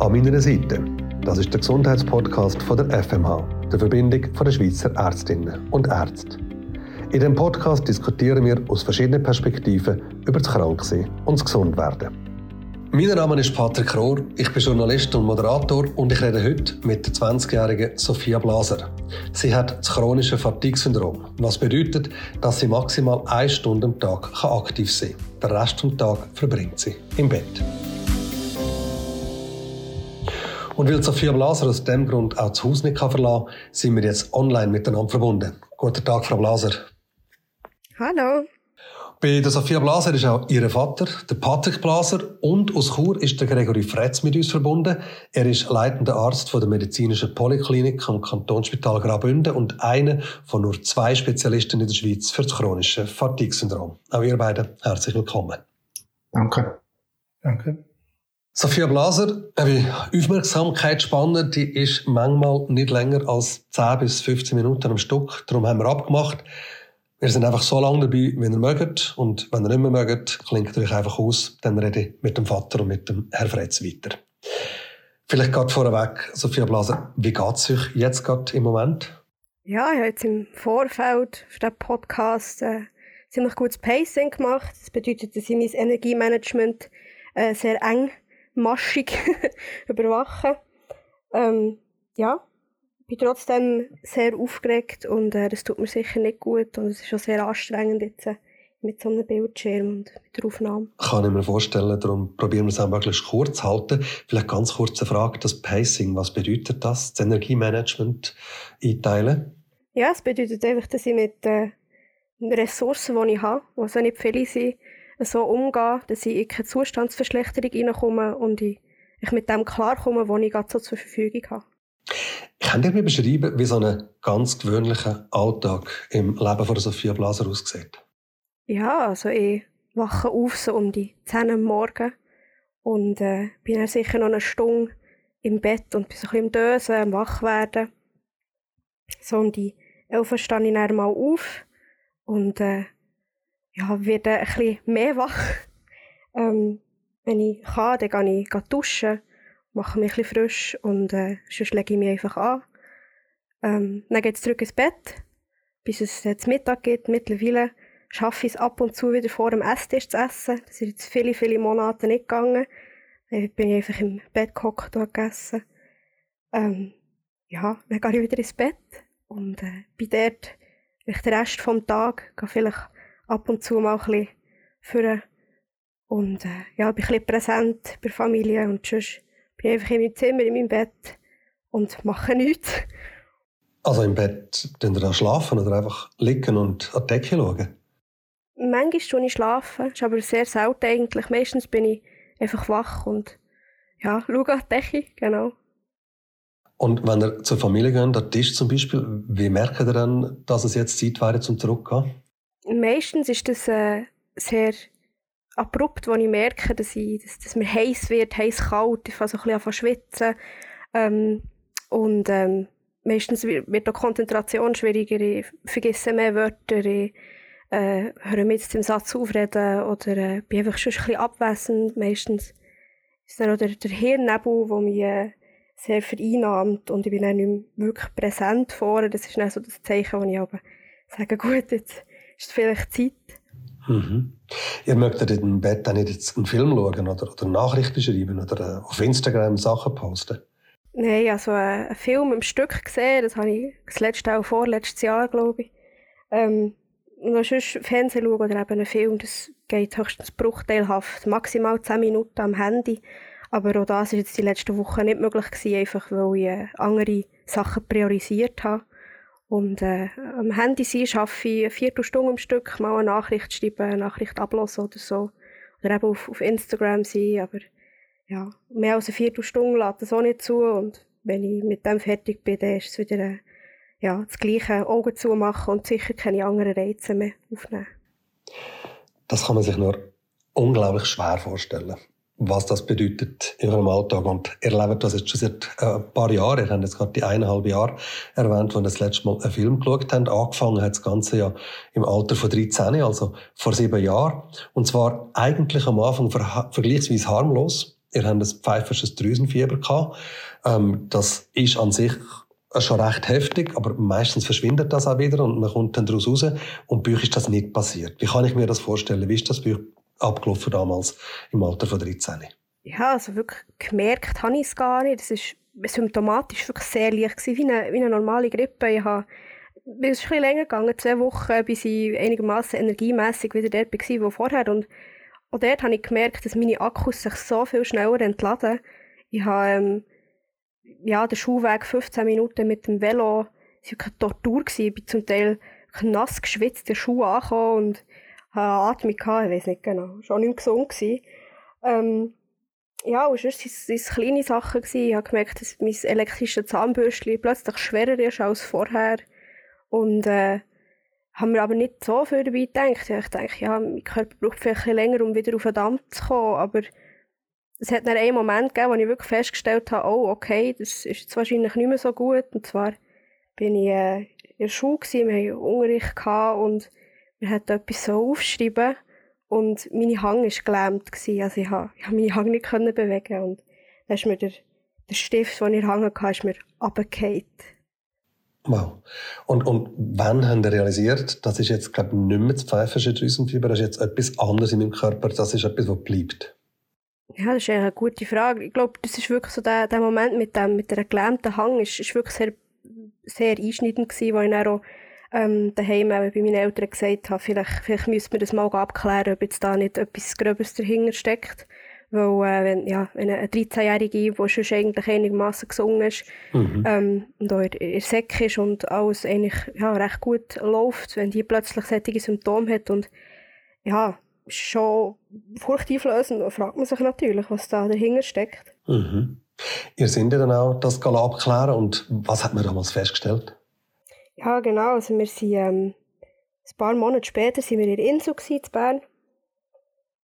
An meiner Seite, das ist der Gesundheitspodcast von der FMH, der Verbindung der Schweizer Ärztinnen und Ärzte. In dem Podcast diskutieren wir aus verschiedenen Perspektiven über das Kranksein und das Gesundwerden. Mein Name ist Patrick Rohr, ich bin Journalist und Moderator und ich rede heute mit der 20-jährigen Sophia Blaser. Sie hat das chronische Fatigue-Syndrom, was bedeutet, dass sie maximal eine Stunde am Tag aktiv sein kann. Den Rest des Tages verbringt sie im Bett. Und weil Sophia Blaser aus dem Grund auch das Haus nicht verlassen kann, sind wir jetzt online miteinander verbunden. Guten Tag, Frau Blaser. Hallo. Bei der Sophia Blaser ist auch ihr Vater, der Patrick Blaser, und aus Chur ist der Gregory Fretz mit uns verbunden. Er ist leitender Arzt von der medizinischen Poliklinik am Kantonsspital Graubünden und einer von nur zwei Spezialisten in der Schweiz für das chronische Fatigue-Syndrom. Auch ihr beiden herzlich willkommen. Danke. Danke. Sophia Blaser, eine Aufmerksamkeitsspanne, die ist manchmal nicht länger als 10 bis 15 Minuten am Stück. Darum haben wir abgemacht, wir sind einfach so lange dabei, wie ihr mögt. Und wenn ihr nicht mehr mögt, klingt euch einfach aus. Dann rede ich mit dem Vater und mit dem Herr Fretz weiter. Vielleicht gerade vorweg, Sophia Blaser, wie geht es euch jetzt gerade im Moment? Ja, ich habe jetzt im Vorfeld für den Podcast äh, ziemlich gutes Pacing gemacht. Das bedeutet, dass ich mein Energiemanagement äh, sehr engmaschig überwache. Ähm, ja, bin trotzdem sehr aufgeregt und äh, das tut mir sicher nicht gut und es ist auch sehr anstrengend jetzt äh, mit so einem Bildschirm und mit der Aufnahme. Kann ich mir vorstellen, darum probieren wir es auch möglichst kurz zu halten. Vielleicht ganz kurze Frage, das Pacing, was bedeutet das, das Energiemanagement einteilen? Ja, es bedeutet einfach, dass ich mit äh, den Ressourcen, die ich habe, die also nicht viele sind, so umgehe, dass ich in keine Zustandsverschlechterung reinkomme und ich, ich mit dem klarkomme, was ich gerade so zur Verfügung habe. Könnt ihr mir beschreiben, wie so ein ganz gewöhnlicher Alltag im Leben von Sophia Blaser aussieht? Ja, also ich wache auf so um die 10 Uhr morgen und äh, bin dann sicher noch eine Stunde im Bett und bin so ein bisschen im Dösen, am Wachwerden. So um die 11 Uhr stehe ich dann mal auf und äh, ja, werde ein bisschen mehr wach. Ähm, wenn ich kann, dann gehe ich duschen mache mich ein bisschen frisch und äh, sonst lege ich mich einfach an. Ähm, dann geht es zurück ins Bett, bis es jetzt Mittag geht. Mittlerweile schaffe ich es ab und zu wieder vor dem Esstisch zu essen. Das ist jetzt viele, viele Monate nicht gegangen. Dann bin ich einfach im Bett gehockt und gegessen. Ähm, ja, dann gehe ich wieder ins Bett und äh, bin dort den Rest des Tages gehe vielleicht ab und zu mal ein bisschen führen und äh, ja, bin ein bisschen präsent bei der Familie und sonst bin einfach in meinem Zimmer, in meinem Bett und mache nichts. Also im Bett dann da schlafen oder einfach liegen und an die Decke schauen? Manchmal tue ich schlafen, ist aber sehr selten eigentlich. Meistens bin ich einfach wach und ja, schaue an die Decke, genau. Und wenn ihr zur Familie geht, an den Tisch zum Beispiel, wie merkt ihr dann, dass es jetzt Zeit wäre zum Zurückgehen? Meistens ist das äh, sehr abrupt, wo ich merke, dass, ich, dass, dass mir heiß wird, heiß kalt, ich fange so ein bisschen an zu schwitzen. Ähm, und ähm, meistens wird auch Konzentration schwieriger, ich vergesse mehr Wörter, ich äh, höre mit dem Satz aufreden oder äh, bin einfach schon ein bisschen abwesend. Meistens ist dann auch der, der Hirnnebel, der mich äh, sehr vereinnahmt und ich bin dann nicht mehr wirklich präsent vor. Das ist dann so das Zeichen, wo ich aber sage, gut, jetzt ist vielleicht Zeit. Mhm. Ihr möchtet in dem Bett dann nicht jetzt einen Film schauen oder, oder Nachrichten schreiben oder äh, auf Instagram Sachen posten? Nein, also äh, einen Film im Stück gesehen, das habe ich das letzte auch vorletztes Jahr, glaube ich. Ähm, und sonst Fernsehen schauen oder eben einen Film, das geht höchstens bruchteilhaft, maximal 10 Minuten am Handy. Aber auch das war jetzt die letzten Wochen nicht möglich gewesen, einfach weil ich äh, andere Sachen priorisiert habe. Und äh, am Handy sein schaffe ich eine Viertelstunde am Stück, mal eine Nachricht schreiben, eine Nachricht ablassen oder so. Oder eben auf, auf Instagram sein, aber ja, mehr als eine Viertelstunde lässt das auch nicht zu. Und wenn ich mit dem fertig bin, dann ist es wieder äh, ja, das gleiche Augen zumachen und sicher keine anderen Reize mehr aufnehmen. Das kann man sich nur unglaublich schwer vorstellen was das bedeutet in eurem Alltag. Und ihr lebt das jetzt schon seit äh, ein paar Jahren. Ihr habt jetzt gerade die eineinhalb Jahre erwähnt, wo ihr das letzte Mal einen Film geschaut habt. Angefangen hat das Ganze ja im Alter von 13, also vor sieben Jahren. Und zwar eigentlich am Anfang ver vergleichsweise harmlos. ihr habt ein pfeifersches Drüsenfieber gehabt. Ähm, das ist an sich schon recht heftig, aber meistens verschwindet das auch wieder und man kommt dann daraus raus. Und bei euch ist das nicht passiert. Wie kann ich mir das vorstellen? Wie ist das bei euch abgelaufen damals im Alter von 13? Ja, also wirklich gemerkt habe ich es gar nicht. Es ist symptomatisch wirklich sehr leicht wie eine, wie eine normale Grippe. Ich habe, es ist ein bisschen länger gegangen, zwei Wochen, bis ich einigermaßen energiemässig wieder dort war, wo vorher. Und auch dort habe ich gemerkt, dass meine Akkus sich so viel schneller entladen. Ich habe, ähm, ja, der Schulweg 15 Minuten mit dem Velo, es war keine Tortur. Gewesen. Ich bin zum Teil nass geschwitzt, der Schuh angekommen Atmung gehabt, ich weiß nicht genau, schon nicht gesund gewesen. Ähm, ja, und sonst waren es kleine Sachen. Gewesen. Ich habe gemerkt, dass mein elektrisches Zahnbürstchen plötzlich schwerer ist als vorher. Und äh, haben mir aber nicht so viel dabei gedacht. Ich denke, ja, mein Körper braucht vielleicht länger, um wieder auf den Damm zu kommen. Aber es hat dann einen Moment gegeben, wo ich wirklich festgestellt habe, oh, okay, das ist jetzt wahrscheinlich nicht mehr so gut. Und zwar bin ich äh, in der Schule, gewesen, wir hatten Unterricht und wir hatten etwas so aufschreiben und meine Hang war gelähmt. Gewesen. Also ich konnte, meine Hang nicht bewegen und dann ist mir der, der Stift, den ich hängen hatte, ist mir runtergefallen. Wow. Und, und wann haben Sie realisiert, das ist jetzt, glaube ich, nicht mehr das pfeifische Drüsenfieber, das ist jetzt etwas anderes in meinem Körper, das ist etwas, was bleibt? Ja, das ist eine gute Frage. Ich glaube, das ist wirklich so der, der Moment mit dem, mit der gelähmten Hang, ist, ist wirklich sehr, sehr einschneidend gewesen, wo ich dann auch ähm, daheim bei meinen Eltern gesagt habe, vielleicht, vielleicht müsste man das mal abklären, ob jetzt da nicht etwas Gröbes dahinter steckt. Weil, äh, wenn, ja, wenn eine 13-Jährige, die schon eigentlich einigermaßen gesungen ist, mhm. ähm, und auch in der Säcke ist und alles eigentlich, ja, recht gut läuft, wenn die plötzlich solche Symptome hat und, ja, schon furchteinflößend, dann fragt man sich natürlich, was da dahinter steckt. Mhm. Ihr seid ja dann auch das abklären und was hat man damals festgestellt? Ja, genau. Also wir sind, ähm, ein paar Monate später sind wir in der Insel in Bern.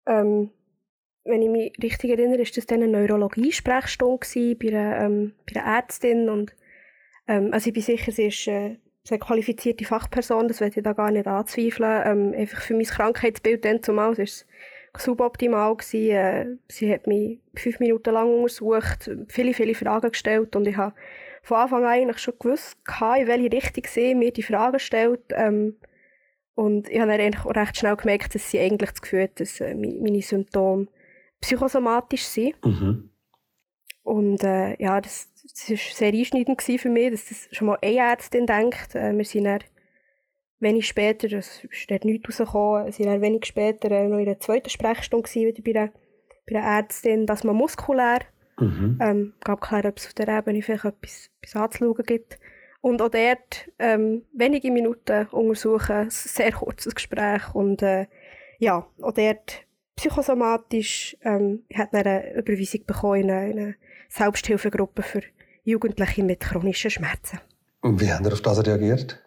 Ähm, wenn ich mich richtig erinnere, war das dann eine Neurologie-Sprechstunde bei einer, ähm, bei einer Ärztin. Und, ähm, also ich bin sicher, sie ist äh, eine qualifizierte Fachperson, das werde ich da gar nicht anzweifeln. Ähm, einfach für mein Krankheitsbild dann zumal war es suboptimal. Gewesen. Äh, sie hat mich fünf Minuten lang untersucht, viele, viele Fragen gestellt und ich habe von Anfang an eigentlich schon gewusst, in welche Richtung sie mir die Fragen stellt. Ähm, und ich habe dann eigentlich auch recht schnell gemerkt, dass sie eigentlich das Gefühl hat, dass äh, meine Symptome psychosomatisch sind. Mhm. Und äh, ja, das, das war sehr einschneidend für mich, dass das schon mal eine Ärztin denkt. Äh, wir sind dann wenig später, das ist dort nichts rausgekommen, sind dann wenig später äh, noch in der zweiten Sprechstunde wieder bei der, bei der Ärztin, dass man muskulär Mhm. Ähm, abklären, ob es auf der Ebene vielleicht etwas, etwas anzuschauen gibt. Und auch dort ähm, wenige Minuten untersuchen, ein sehr kurzes Gespräch und äh, ja, auch dort psychosomatisch ähm, hat eine Überweisung bekommen in eine, Selbsthilfegruppe für Jugendliche mit chronischen Schmerzen. Und wie haben Sie auf das reagiert?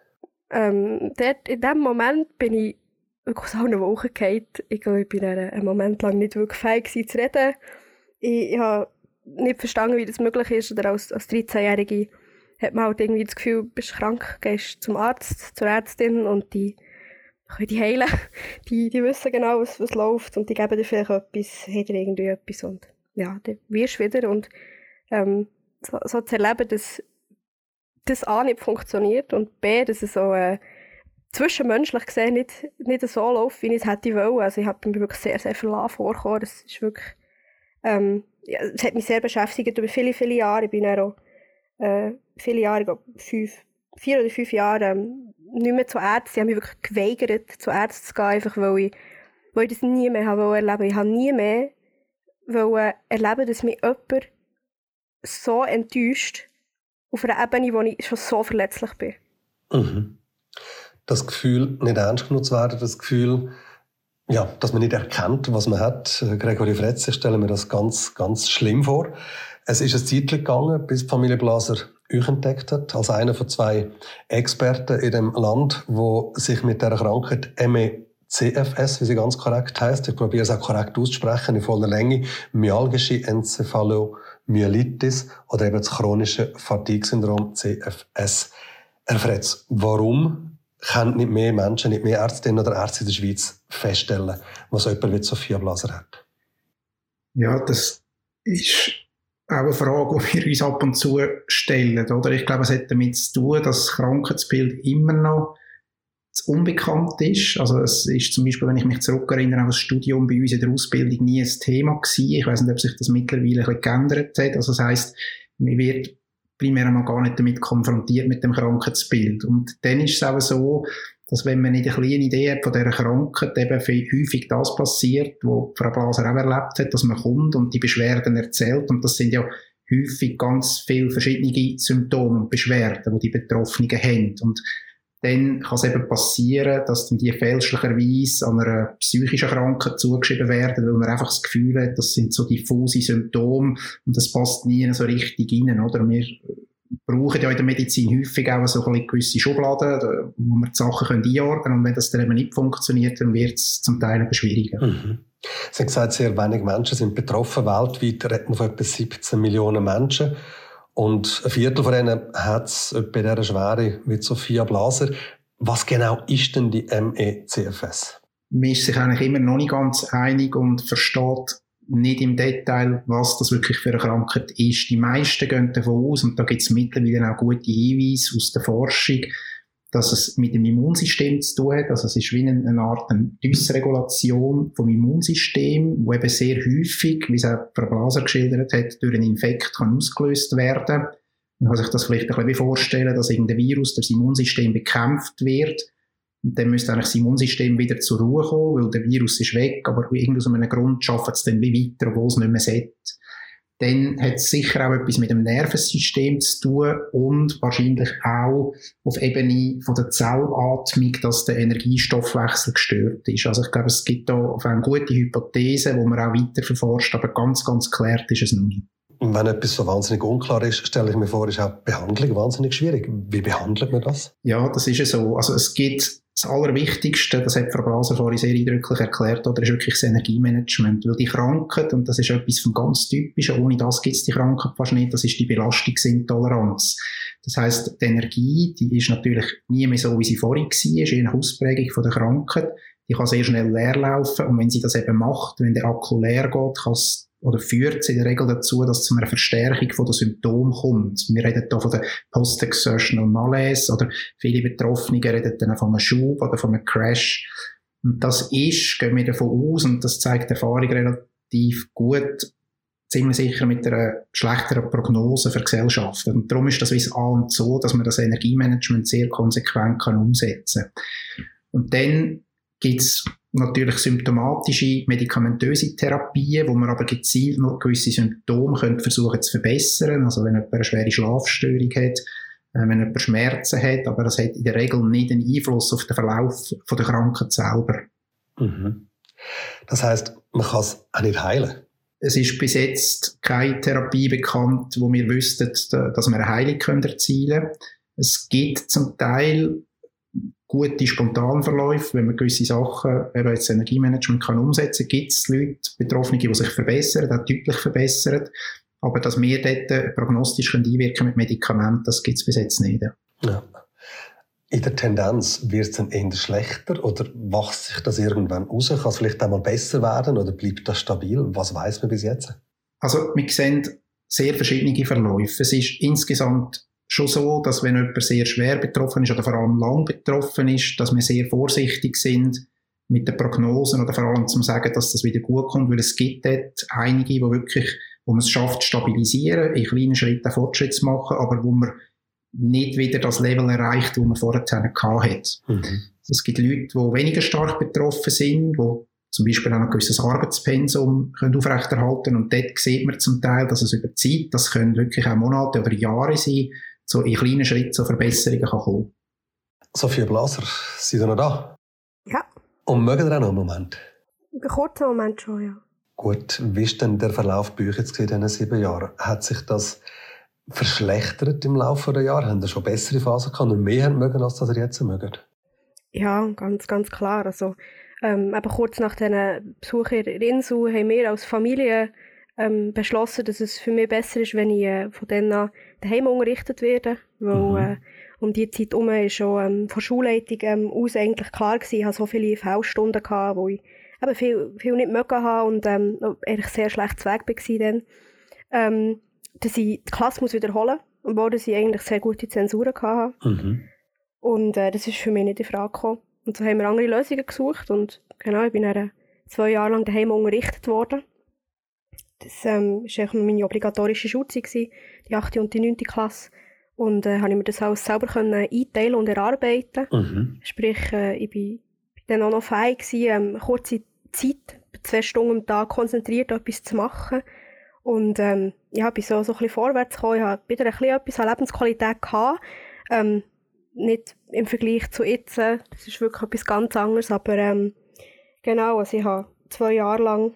Ähm, dort, in dem Moment bin ich wirklich so eine Woche gefallen. Ich glaube, ich war einen Moment lang nicht wirklich fähig zu reden. Ich, ich habe nicht verstanden, wie das möglich ist. Oder als, als 13-Jährige hat man halt irgendwie das Gefühl, du bist krank, gehst zum Arzt, zur Ärztin und die können die heilen. Die, die wissen genau, was, was läuft und die geben dir vielleicht etwas, haben dir irgendwie etwas und ja, dann wirst du wieder und ähm, so, so zu erleben, dass das A nicht funktioniert und B, dass es so äh, zwischenmenschlich gesehen nicht, nicht so läuft, wie ich es hätte wollen. Also ich habe mir wirklich sehr, sehr verlassen vorgekommen. Das ist wirklich ähm, ja, es hat mich sehr beschäftigt über viele, viele Jahre. Ich bin auch äh, viele Jahre, ich glaube, fünf, vier oder fünf Jahre ähm, nicht mehr zu Ärzten. Ich habe mich wirklich geweigert, zu Ärzten zu gehen, einfach weil ich, weil ich das nie mehr habe erleben Ich habe nie mehr wollen erleben, dass mich jemand so enttäuscht auf einer Ebene, wo ich schon so verletzlich bin. Mhm. Das Gefühl, nicht ernst genug zu werden, das Gefühl, ja, dass man nicht erkennt, was man hat. Gregory Fretze stelle mir das ganz, ganz schlimm vor. Es ist ein Zeit gegangen, bis Familie Blaser euch entdeckt hat, als einer von zwei Experten in dem Land, wo sich mit der Krankheit MECFS, wie sie ganz korrekt heißt, ich probiere es auch korrekt auszusprechen, in voller Länge, myalgische Enzephalomyelitis oder eben das chronische Fatigue-Syndrom CFS erfretzt. Warum können nicht mehr Menschen, nicht mehr Ärztinnen oder Ärzte in der Schweiz feststellen, was jemand wie Sophia Blaser hat? Ja, das ist auch eine Frage, die wir uns ab und zu stellen. Oder? Ich glaube, es hat damit zu tun, dass das Krankheitsbild immer noch unbekannt ist. Also es ist zum Beispiel, wenn ich mich zurückerinnere, auch das Studium bei uns in der Ausbildung nie ein Thema gewesen. Ich weiß nicht, ob sich das mittlerweile ein bisschen geändert hat. Also das heisst, man wird primär einmal gar nicht damit konfrontiert mit dem Krankheitsbild. Und dann ist es auch so, dass wenn man nicht eine kleine Idee hat von dieser Krankheit, eben häufig das passiert, was Frau Blaser auch erlebt hat, dass man kommt und die Beschwerden erzählt. Und das sind ja häufig ganz viele verschiedene Symptome und Beschwerden, die die Betroffenen haben. Und dann kann es eben passieren, dass dann die fälschlicherweise an einer psychischen Krankheit zugeschrieben werden, weil man einfach das Gefühl hat, das sind so diffuse Symptome und das passt nie so richtig rein, oder? Wir brauchen ja in der Medizin häufig auch so ein gewisse Schubladen, wo man die Sachen können einordnen können. Und wenn das dann eben nicht funktioniert, dann wird es zum Teil eben schwieriger. Mhm. Sie haben gesagt, sehr wenige Menschen sind betroffen. Weltweit reden von etwa 17 Millionen Menschen. Und ein Viertel von ihnen hat es bei dieser Schwere wie Sophia Blaser. Was genau ist denn die MECFS? Man ist sich eigentlich immer noch nicht ganz einig und versteht nicht im Detail, was das wirklich für eine Krankheit ist. Die meisten gehen davon aus, und da gibt es mittlerweile auch gute Hinweise aus der Forschung, dass es mit dem Immunsystem zu tun hat. Also es ist wie eine, Art Dysregulation vom Immunsystem, wo eben sehr häufig, wie es auch Frau Blaser geschildert hat, durch einen Infekt kann ausgelöst werden. Man kann sich das vielleicht ein bisschen vorstellen, dass irgendein Virus durch das Immunsystem bekämpft wird und dann müsste eigentlich das Immunsystem wieder zur Ruhe kommen, weil der Virus ist weg, aber aus einem Grund schafft es dann wie weiter, obwohl es nicht mehr sollte. Dann hat es sicher auch etwas mit dem Nervensystem zu tun und wahrscheinlich auch auf Ebene von der Zellatmung, dass der Energiestoffwechsel gestört ist. Also ich glaube, es gibt da eine gute Hypothese, wo man auch weiter verforscht, aber ganz, ganz klärt ist es noch nicht. Und wenn etwas so wahnsinnig unklar ist, stelle ich mir vor, ist auch Behandlung wahnsinnig schwierig. Wie behandelt man das? Ja, das ist ja so. Also es gibt das Allerwichtigste, das hat Frau Blaser vorhin sehr eindrücklich erklärt, oder ist wirklich das Energiemanagement. Weil die Krankheit, und das ist etwas von ganz Typischen, ohne das gibt es die Krankheit fast nicht, das ist die Belastungsintoleranz. Das heißt, die Energie, die ist natürlich nie mehr so, wie sie vorhin war, ist eine Ausprägung von der Krankheit. Die kann sehr schnell leer laufen, und wenn sie das eben macht, wenn der Akku leer geht, kann es oder führt es in der Regel dazu, dass es zu einer Verstärkung der Symptome kommt. Wir reden hier von der Post-Exertional Malaise oder viele Betroffene reden dann von einem Schub oder von einem Crash. Und das ist, gehen wir davon aus, und das zeigt die Erfahrung relativ gut, ziemlich sicher mit einer schlechteren Prognose für Gesellschaften. Und darum ist das wie A und so, dass man das Energiemanagement sehr konsequent kann umsetzen kann. Und dann gibt es natürlich symptomatische medikamentöse Therapien, wo man aber gezielt noch gewisse Symptome könnte versuchen zu verbessern. Also wenn jemand eine schwere Schlafstörung hat, äh, wenn jemand Schmerzen hat, aber das hat in der Regel nicht einen Einfluss auf den Verlauf von der Krankheit selber. Mhm. Das heißt, man kann es auch nicht heilen. Es ist bis jetzt keine Therapie bekannt, wo wir wüssten, dass wir eine Heilung erzielen können. Es gibt zum Teil gute Spontanverläufe, wenn man gewisse Sachen, eben jetzt Energiemanagement kann umsetzen, gibt es Leute, Betroffene, die sich verbessern, auch deutlich verbessern. Aber dass wir dort prognostisch einwirken mit Medikamenten, das gibt es bis jetzt nicht. Ja. In der Tendenz wird es dann eher schlechter oder wächst sich das irgendwann raus? Kann es vielleicht einmal besser werden oder bleibt das stabil? Was weiß man bis jetzt? Also wir sehen sehr verschiedene Verläufe. Es ist insgesamt schon so, dass wenn jemand sehr schwer betroffen ist oder vor allem lang betroffen ist, dass wir sehr vorsichtig sind mit den Prognosen oder vor allem zum sagen, dass das wieder gut kommt, weil es gibt dort einige, die wirklich, wo man es schafft, stabilisieren, in kleinen Schritten Fortschritt zu machen, aber wo man nicht wieder das Level erreicht, wo man vorher hatte. Mhm. Es gibt Leute, die weniger stark betroffen sind, die zum Beispiel auch ein gewisses Arbeitspensum können aufrechterhalten und dort sieht man zum Teil, dass es über Zeit, das können wirklich auch Monate oder Jahre sein, so in kleinen Schritten zu Verbesserungen kann kommen Sophia Blaser, sind Sie noch da? Ja. Und mögen Sie auch noch einen Moment? Einen kurzen Moment schon, ja. Gut, wie ist denn der Verlauf bei euch jetzt in diesen sieben Jahren? Hat sich das verschlechtert im Laufe der Jahre? Haben Sie schon bessere Phasen gehabt und mehr mögen, als das ihr jetzt mögt? Ja, ganz, ganz klar. Also, ähm, eben kurz nach diesen Besuch in Insel haben wir als Familie ähm, beschlossen, dass es für mich besser ist, wenn ich äh, von denen an daheim unterrichtet werde, weil mhm. äh, um die Zeit herum ist schon ähm, von Schulleitung ähm, aus eigentlich klar gewesen, ich hatte so viele V-Stunden, wo ich eben viel, viel nicht mögen habe und ähm, eigentlich sehr schlecht Weg war dann. ähm, dass ich die Klasse muss wiederholen muss, obwohl ich eigentlich sehr gute Zensuren hatte. Mhm. Und äh, das ist für mich nicht in Frage gekommen. Und so haben wir andere Lösungen gesucht und genau, ich bin dann zwei Jahre lang daheim unterrichtet worden. Das ähm, war meine obligatorische Schulzeit, die 8. und die 9. Klasse. Und äh, habe ich mir das alles selber können einteilen und erarbeiten. Mhm. Sprich, äh, ich bin dann auch noch fähig gewesen, ähm, kurze Zeit, zwei Stunden am Tag konzentriert etwas zu machen. Und ähm, ja, bin so, so ein bisschen vorwärts gekommen. Ich habe wieder ein bisschen etwas an Lebensqualität gehabt. Ähm, nicht im Vergleich zu jetzt. Das ist wirklich etwas ganz anderes. Aber ähm, genau, also ich habe zwei Jahre lang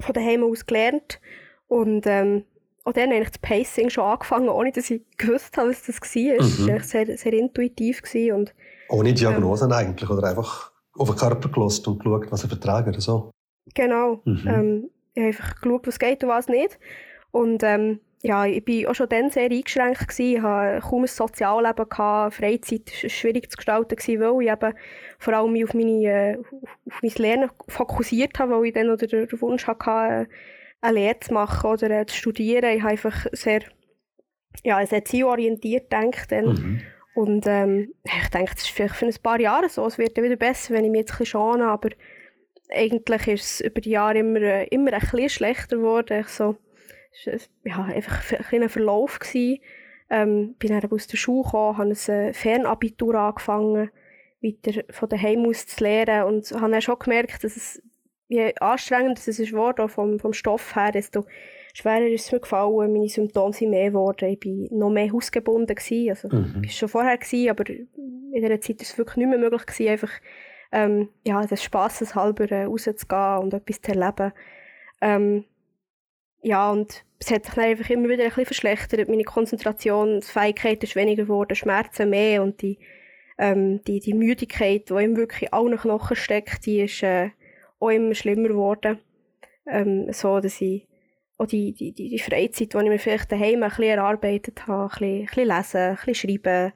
von daheim aus gelernt. Und ähm, auch dann eigentlich das Pacing schon angefangen, ohne dass ich gewusst habe, was das war. Mhm. Es war sehr, sehr intuitiv. Und, ohne Diagnosen ähm, eigentlich? Oder einfach auf den Körper gelost und geschaut, was er vertragen oder so? Genau. Mhm. Ähm, ich habe einfach geschaut, was geht und was nicht. Und ähm, ja, ich war auch schon dann sehr eingeschränkt. Gewesen. Ich hatte kaum ein Sozialleben. Gehabt. Freizeit war schwierig zu gestalten, gewesen, weil ich eben vor allem auf, meine, äh, auf mein Lernen fokussiert habe, weil ich dann oder den Wunsch hatte, eine Lehre zu machen oder äh, zu studieren. Ich habe einfach sehr, ja, sehr zielorientiert gedacht. Dann. Mhm. Und ähm, ich denke, das ist vielleicht für ein paar Jahre so. Es wird dann wieder besser, wenn ich mich jetzt ein bisschen schone, aber eigentlich ist es über die Jahre immer, äh, immer ein bisschen schlechter geworden. Ich so, es war ja, einfach ein kleiner Verlauf. Gewesen. Ähm, bin dann aus der Schule gekommen, habe ein äh, Fernabitur angefangen, weiter von daheim aus zu lernen und habe dann schon gemerkt, dass es, je anstrengender es ist geworden, vom, vom Stoff her, desto schwerer ist es mir gefallen, meine Symptome sind mehr geworden, ich war noch mehr hausgebunden gewesen, also mhm. ich schon vorher gewesen, aber in dieser Zeit war es wirklich nicht mehr möglich gewesen, einfach ähm, ja, des Spaßes halber äh, rauszugehen und etwas zu erleben. Ähm, ja, und es hat sich dann einfach immer wieder ein bisschen verschlechtert. Meine Konzentrationsfähigkeit ist weniger geworden, Schmerzen mehr und die, ähm, die, die Müdigkeit, die ihm wirklich auch noch Knochen steckt, die ist äh, auch immer schlimmer geworden. Ähm, so, dass ich auch die, die, die, die Freizeit, die ich mir vielleicht daheim ein bisschen erarbeitet habe, ein bisschen, ein bisschen lesen, ein bisschen schreiben,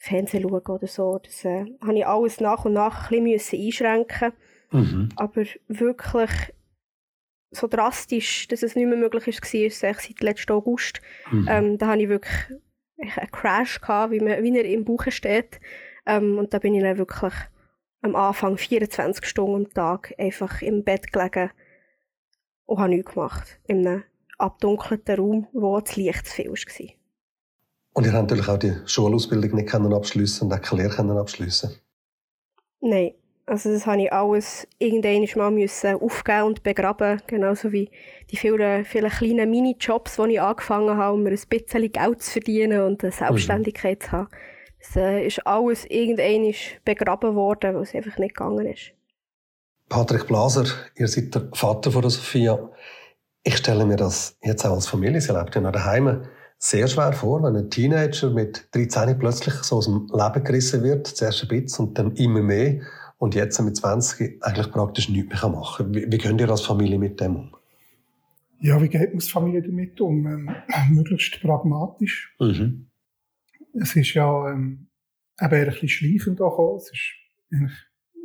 Fernsehen schauen oder so, das äh, habe ich alles nach und nach ein bisschen einschränken mhm. Aber wirklich so drastisch, dass es nicht mehr möglich ist, war, ist seit letzten August. Mhm. Ähm, da hatte ich wirklich einen Crash, gehabt, wie, man, wie er im Buch steht. Ähm, und da bin ich dann wirklich am Anfang 24 Stunden am Tag einfach im Bett gelegen und habe nichts gemacht. In einem abdunkelten Raum, wo das Licht zu viel war. Und ihr habt natürlich auch die Schulausbildung nicht abschliessen und auch keine Lehre abschliessen Nein, also das habe ich alles irgendwann mal müssen aufgeben und begraben, genauso wie die vielen, vielen kleinen Minijobs, die ich angefangen habe, um mir ein bisschen Geld zu verdienen und eine Selbstständigkeit mhm. zu haben. Das äh, ist alles irgendwann begraben worden, weil es einfach nicht gegangen ist. Patrick Blaser, ihr seid der Vater von der Sophia. Ich stelle mir das jetzt auch als Familie, sie lebt ja noch daheim, sehr schwer vor, wenn ein Teenager mit 13 plötzlich so aus dem Leben gerissen wird, zuerst ein bisschen und dann immer mehr und jetzt mit 20 eigentlich praktisch nichts mehr machen kann. Wie, wie könnt ihr als Familie mit dem um? Ja, wie geht man als Familie damit um? Ähm, möglichst pragmatisch. Mhm. Es ist ja ähm, eben ein bisschen schleichend auch. Es ist eigentlich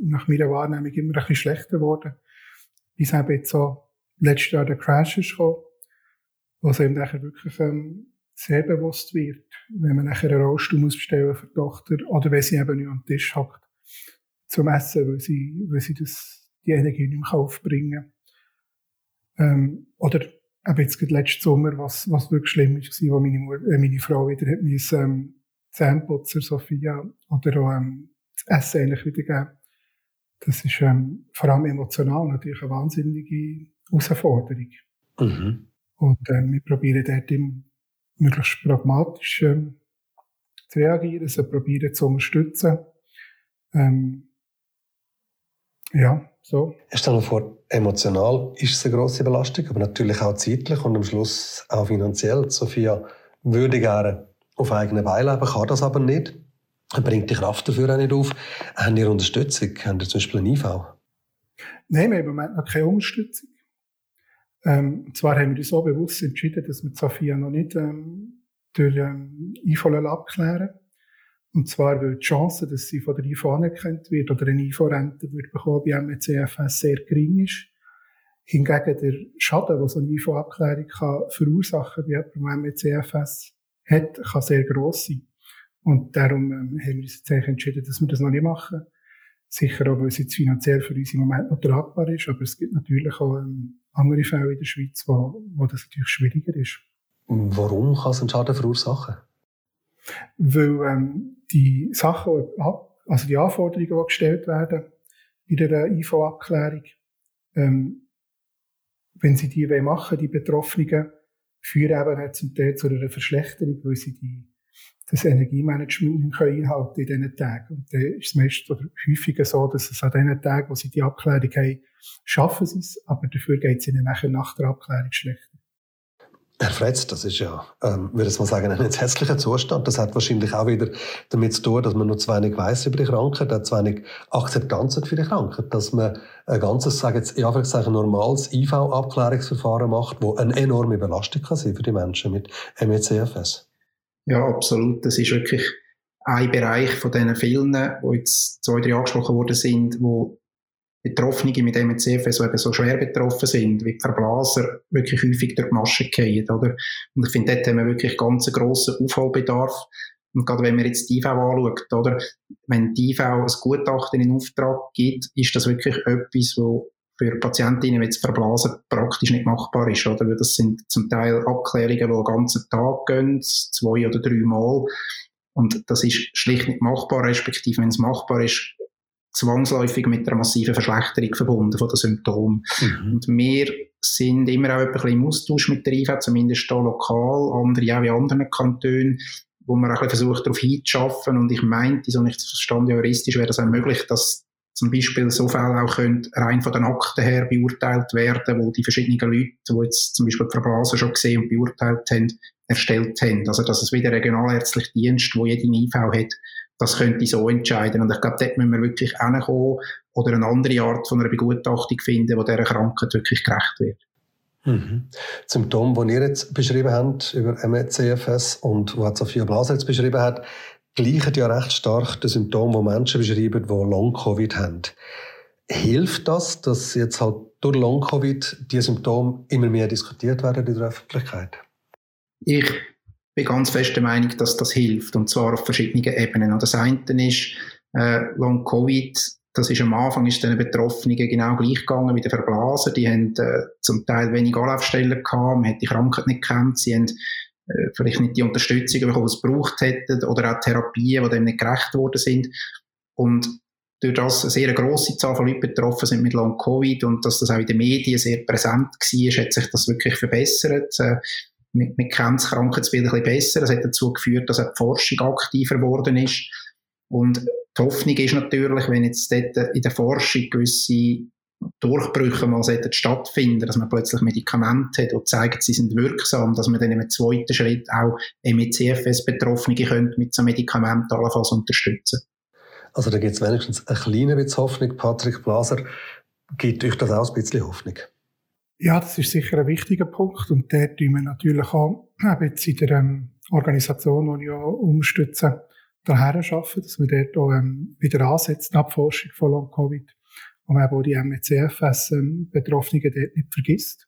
nach meiner Wahrnehmung immer ein bisschen schlechter geworden. Bis eben jetzt so letztes Jahr der Crash ist gekommen, wo es eben wirklich ähm, sehr bewusst wird, wenn man nachher einen Rollstuhl muss bestellen für die Tochter oder wenn sie eben nicht am Tisch hockt zum Essen, weil sie, weil sie das, die Energie nicht mehr aufbringen ähm, Oder eben jetzt gerade letzten Sommer, was, was wirklich schlimm war, wo meine, äh, meine Frau wieder hat müssen, ähm, Zähnputzer Sophia oder auch ähm, das Essen eigentlich wieder geben. Das ist ähm, vor allem emotional natürlich eine wahnsinnige Herausforderung. Mhm. Und ähm, wir probieren dort im, möglichst pragmatisch ähm, zu reagieren, sie probieren zu unterstützen. Ähm, ja, so. Stell dir vor, emotional ist es eine grosse Belastung, aber natürlich auch zeitlich und am Schluss auch finanziell. Sophia würde gerne auf eigenen Beinen leben, kann das aber nicht. Bringt die Kraft dafür auch nicht auf. Haben ihr Unterstützung? Haben ihr zum Beispiel eine IV? Nein, wir haben im Moment noch keine Unterstützung. Ähm, zwar haben wir uns so bewusst entschieden, dass wir Sophia noch nicht ähm, durch ähm, IV abklären und zwar, weil die Chance, dass sie von der IV anerkannt wird oder eine IV-Rente wird bekommen bei MECFS sehr gering ist. Hingegen der Schaden, den so eine IV-Abklärung verursachen kann, bei jemandem, der mit CFS hat, kann sehr gross sein. Und darum ähm, haben wir uns jetzt entschieden, dass wir das noch nicht machen. Sicher auch, weil es jetzt finanziell für uns im Moment noch tragbar ist, aber es gibt natürlich auch ähm, andere Fälle in der Schweiz, wo, wo das natürlich schwieriger ist. Warum kann es einen Schaden verursachen? Weil ähm, die Sachen, also die Anforderungen, die gestellt werden in der IV-Abklärung, ähm, wenn sie die machen die Betroffenen, führen eben zum Teil zu einer Verschlechterung, weil sie die, das Energiemanagement nicht einhalten in diesen Tagen. Und dann ist es meist oder häufiger so, dass es an den Tagen, wo sie die Abklärung haben, schaffen sie es, aber dafür geht es ihnen nachher nach der Abklärung schlechter. Herr Fretz, das ist ja, ähm, würde ich mal sagen, ein entsetzlicher Zustand. Das hat wahrscheinlich auch wieder damit zu tun, dass man noch zu wenig weiß über die Krankheit, hat zu wenig Akzeptanz für die Krankheit, dass man ein ganzes, sage jetzt, in Anführungszeichen, normales IV-Abklärungsverfahren macht, wo eine enorme Belastung kann sein für die Menschen mit MECFS. Ja, absolut. Das ist wirklich ein Bereich von diesen vielen, die jetzt zwei, drei angesprochen worden sind, wo Betroffene mit MCFS, die eben so schwer betroffen sind, wie die Verblaser, wirklich häufig durch die Masche gehen, oder? Und ich finde, dort haben wir wirklich ganz grossen Aufholbedarf. Und gerade wenn man jetzt die IV anschaut, oder? Wenn die IV ein Gutachten in Auftrag gibt, ist das wirklich etwas, wo für Patientinnen mit Verblasen praktisch nicht machbar ist, oder? Weil das sind zum Teil Abklärungen, die den ganzen Tag gehen, zwei oder drei Mal. Und das ist schlicht nicht machbar, respektive wenn es machbar ist, zwangsläufig mit einer massiven Verschlechterung verbunden von den Symptomen. Mhm. Und wir sind immer auch ein bisschen im Austausch mit der IV, zumindest hier lokal, andere auch in anderen Kantonen, wo man auch ein bisschen versucht, darauf hinzuschaffen. Und ich meinte, so nicht verstanden, juristisch wäre das auch möglich, dass zum Beispiel so Fälle auch können rein von den Akten her beurteilt werden, wo die verschiedenen Leute, die jetzt zum Beispiel die Verblasen schon gesehen und beurteilt haben, erstellt haben. Also, dass es wieder regionalärztlicher Dienst, wo jede IV hat, das könnte so entscheiden. Und ich glaube, dort müssen wir wirklich hinkommen oder eine andere Art von einer Begutachtung finden, die dieser Krankheit wirklich gerecht wird. Mhm. Symptome, die ihr jetzt beschrieben habt über MECFS und was Sophia Blaser jetzt beschrieben hat, gleichen ja recht stark den Symptomen, die Menschen beschreiben, die Long-Covid haben. Hilft das, dass jetzt halt durch Long-Covid die Symptome immer mehr diskutiert werden in der Öffentlichkeit? Ich bin ganz fest der Meinung, dass das hilft. Und zwar auf verschiedenen Ebenen. Und das eine ist, äh, Long Covid, das ist am Anfang ist den Betroffenen genau gleich gegangen wie den Verblasen. Die haben äh, zum Teil wenig Anlaufstellen gehabt, man hat die Krankheit nicht gekannt, sie haben äh, vielleicht nicht die Unterstützung bekommen, die sie gebraucht hätten, oder auch Therapien, die dem nicht gerecht worden sind. Und durch das eine sehr grosse Zahl von Leuten betroffen sind mit Long Covid und dass das auch in den Medien sehr präsent war, hat sich das wirklich verbessert. Äh, man, man kennt das Krankheitsbild ein bisschen besser. Das hat dazu geführt, dass auch die Forschung aktiver geworden ist. Und die Hoffnung ist natürlich, wenn jetzt dort in der Forschung gewisse Durchbrüche mal stattfinden, dass man plötzlich Medikamente hat, die zeigen, sie sind wirksam, dass man dann im zweiten Schritt auch MECFS-Betroffene mit so Medikamenten allenfalls unterstützen Also da gibt es wenigstens eine kleine Hoffnung. Patrick Blaser, gibt euch das auch ein bisschen Hoffnung? Ja, das ist sicher ein wichtiger Punkt. Und der tun wir natürlich auch jetzt in der ähm, Organisation, die ich auch unterstütze, daher arbeiten, dass wir dort auch ähm, wieder ansetzen, Abforschung von Long-Covid, und eben auch die MECFS-Betroffenen ähm, dort nicht vergisst.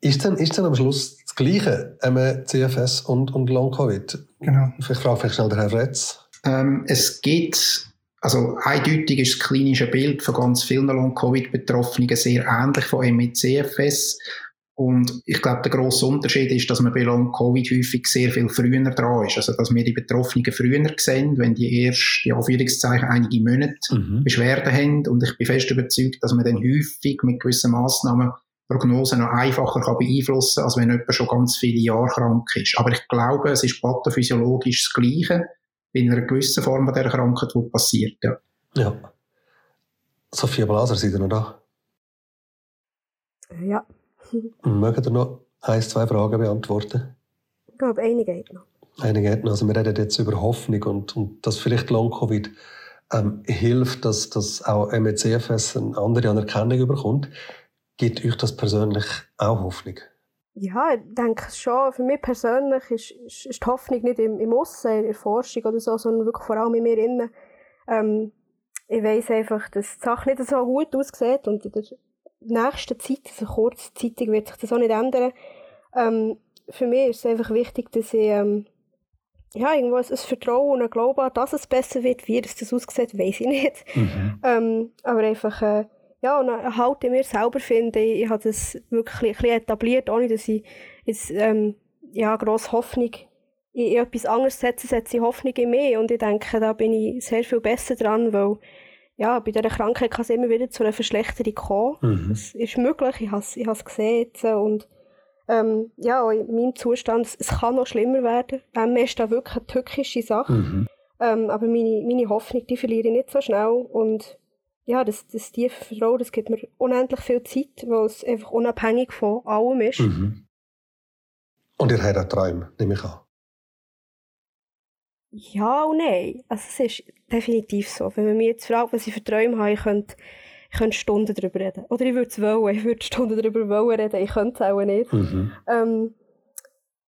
Ist denn, ist denn am Schluss das Gleiche, MECFS und, und Long-Covid? Genau. Vielleicht frage ich schnell den Herrn Retz. Ähm, es gibt also eindeutig ist das klinische Bild von ganz vielen Long-Covid-Betroffenen sehr ähnlich von MECFS. Und ich glaube, der grosse Unterschied ist, dass man bei Long-Covid häufig sehr viel früher dran ist. Also, dass wir die Betroffenen früher sehen, wenn die erst, die Anführungszeichen, einige Monate mhm. Beschwerden haben. Und ich bin fest überzeugt, dass man dann häufig mit gewissen Massnahmen Prognosen noch einfacher kann beeinflussen kann, als wenn jemand schon ganz viele Jahre krank ist. Aber ich glaube, es ist pathophysiologisch das Gleiche in einer gewissen Form dieser Krankheit, die passiert. Ja. ja. Sophia Blaser, seid ihr noch da? Ja. Mögt ihr noch ein, zwei Fragen beantworten? Ich glaube, eine geht noch. Eine geht noch. Also wir reden jetzt über Hoffnung und, und dass vielleicht Long-Covid ähm, hilft, dass, dass auch MECFS eine andere Anerkennung bekommt. Gibt euch das persönlich auch Hoffnung? Ja, ich denke schon. Für mich persönlich ist, ist, ist die Hoffnung nicht im, im Aussen, in der Forschung oder so, sondern wirklich vor allem in mir innen. Ähm, ich weiss einfach, dass die Sache nicht so gut aussieht und in der nächsten Zeit, also kurzzeitig, wird sich das auch nicht ändern. Ähm, für mich ist es einfach wichtig, dass ich ähm, ja, irgendwo ein, ein Vertrauen und ein Glauben an, dass es besser wird. Wie das, das aussieht, weiß ich nicht. Mhm. Ähm, aber einfach, äh, ja, und eine Halt in mir selber finde, ich, ich habe das wirklich ein bisschen etabliert, ohne dass ich jetzt, ähm, ja, grosse Hoffnung in, in etwas anderes setze, setze ich Hoffnung in mich. Und ich denke, da bin ich sehr viel besser dran, weil ja, bei dieser Krankheit kann es immer wieder zu einer Verschlechterung kommen. Mhm. Das ist möglich, ich habe es ich gesehen jetzt. Und ähm, ja, in meinem Zustand, es kann noch schlimmer werden. Ähm, ist da wirklich eine tückische Sache. Mhm. Ähm, aber meine, meine Hoffnung, die verliere ich nicht so schnell. Und ja, das, das tiefe Vertrauen, das gibt mir unendlich viel Zeit, weil es einfach unabhängig von allem ist. Mhm. Und ihr habt auch Träume, nehme ich an. Ja und nein. Also es ist definitiv so. Wenn man mich jetzt fragt, was ich für Träume habe, ich könnte, ich könnte Stunden darüber reden. Oder ich würde es wollen, ich würde Stunden darüber wollen reden, ich könnte es auch nicht. Mhm. Ähm,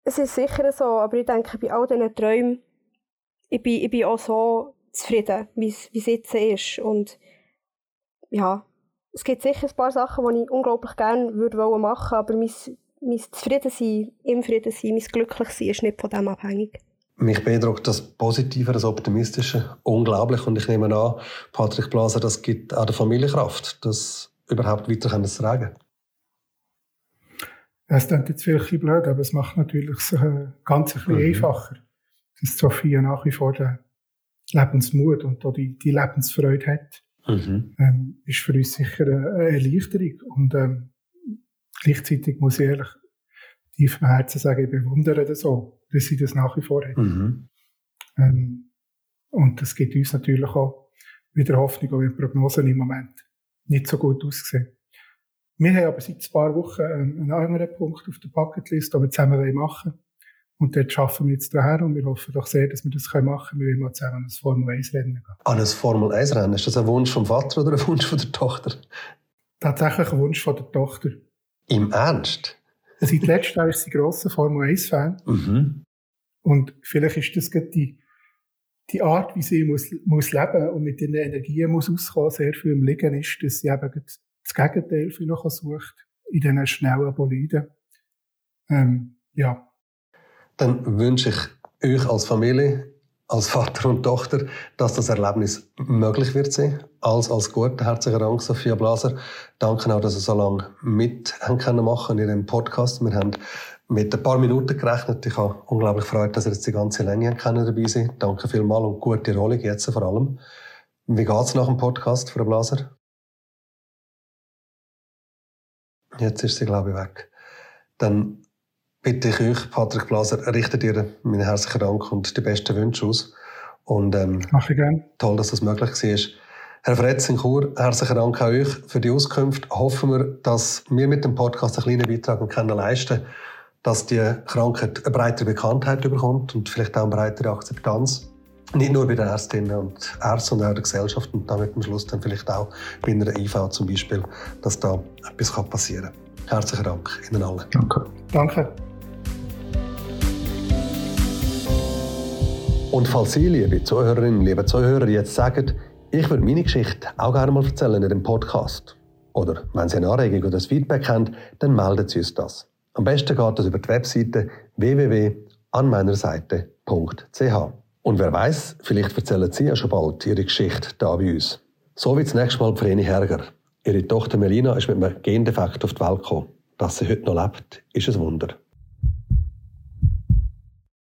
es ist sicher so, aber ich denke, bei all diesen Träumen, ich bin, ich bin auch so zufrieden, wie es jetzt ist. Und ja, es gibt sicher ein paar Sachen, die ich unglaublich gerne würde machen aber mein, mein Zufriedensein, im Friedensein, mein Glücklichsein ist nicht von dem abhängig. Mich beeindruckt das Positive, das Optimistische unglaublich. Und ich nehme an, Patrick Blaser, das gibt auch der Familie Kraft, das überhaupt weiter zu tragen. Es klingt jetzt vielleicht blöd, aber es macht natürlich so ganz ein bisschen mhm. einfacher, dass Sophia nach wie vor den Lebensmut und die, die Lebensfreude hat. Mhm. Ähm, ist für uns sicher eine Erleichterung. Und ähm, gleichzeitig muss ich ehrlich tief im Herzen sagen, ich bewundere das auch dass sie das nach wie vor hat. Mhm. Ähm, und das gibt uns natürlich auch wieder Hoffnung, auch wenn die Prognosen im Moment nicht so gut aussehen. Wir haben aber seit ein paar Wochen einen anderen Punkt auf der Bucketlist, den wir zusammen machen wollen. Und dort schaffen wir jetzt daher und wir hoffen doch sehr, dass wir das machen können. Wir wollen mal zusammen an ein Formel 1 Rennen gehen. An ein Formel 1 Rennen? Ist das ein Wunsch vom Vater oder ein Wunsch von der Tochter? Tatsächlich ein Wunsch von der Tochter. Im Ernst? Seit letztem Jahr ist sie grosser Formel 1-Fan. Mhm. Und vielleicht ist das die, die Art, wie sie muss, muss leben und mit den Energien muss auskommen, sehr viel im Liegen ist, dass sie eben das Gegenteil vielleicht sucht in diesen schnellen Boliden. Ähm, ja. Dann wünsche ich euch als Familie als Vater und Tochter, dass das Erlebnis möglich wird sein. Als, als gut. Herzlichen Dank, Sophia Blaser. Danke auch, dass ihr so lange mit können machen in dem Podcast. Wir haben mit ein paar Minuten gerechnet. Ich habe unglaublich gefreut, dass ihr jetzt die ganze Länge können dabei sind. Danke vielmals und gute Rolle jetzt vor allem. Wie geht's nach dem Podcast, Frau Blaser? Jetzt ist sie, glaube ich, weg. Dann bitte ich euch, Patrick Blaser, richtet ihr meinen herzlichen Dank und die besten Wünsche aus. Und, ähm, Mach ich gern. Toll, dass das möglich war. Herr Fretz in Chur, herzlichen Dank an euch für die Auskunft. Hoffen wir, dass wir mit dem Podcast einen kleinen Beitrag können leisten dass die Krankheit eine breitere Bekanntheit bekommt und vielleicht auch eine breitere Akzeptanz. Nicht nur bei den Ärztinnen und Ärzten, sondern auch in der Gesellschaft und damit am Schluss dann vielleicht auch bei einer IV zum Beispiel, dass da etwas passieren kann. Herzlichen Dank Ihnen allen. Danke. Danke. Und falls Sie, liebe Zuhörerinnen, liebe Zuhörer, jetzt sagen, ich würde meine Geschichte auch gerne mal erzählen in dem Podcast. Oder wenn Sie eine Anregung oder ein Feedback haben, dann melden Sie uns das. Am besten geht das über die Webseite www.anmeinerseite.ch. Und wer weiß, vielleicht erzählen Sie ja schon bald Ihre Geschichte da bei uns. So wie das nächste Mal Vreni Herger. Ihre Tochter Melina ist mit einem Gendefekt auf die Welt gekommen. Dass sie heute noch lebt, ist ein Wunder.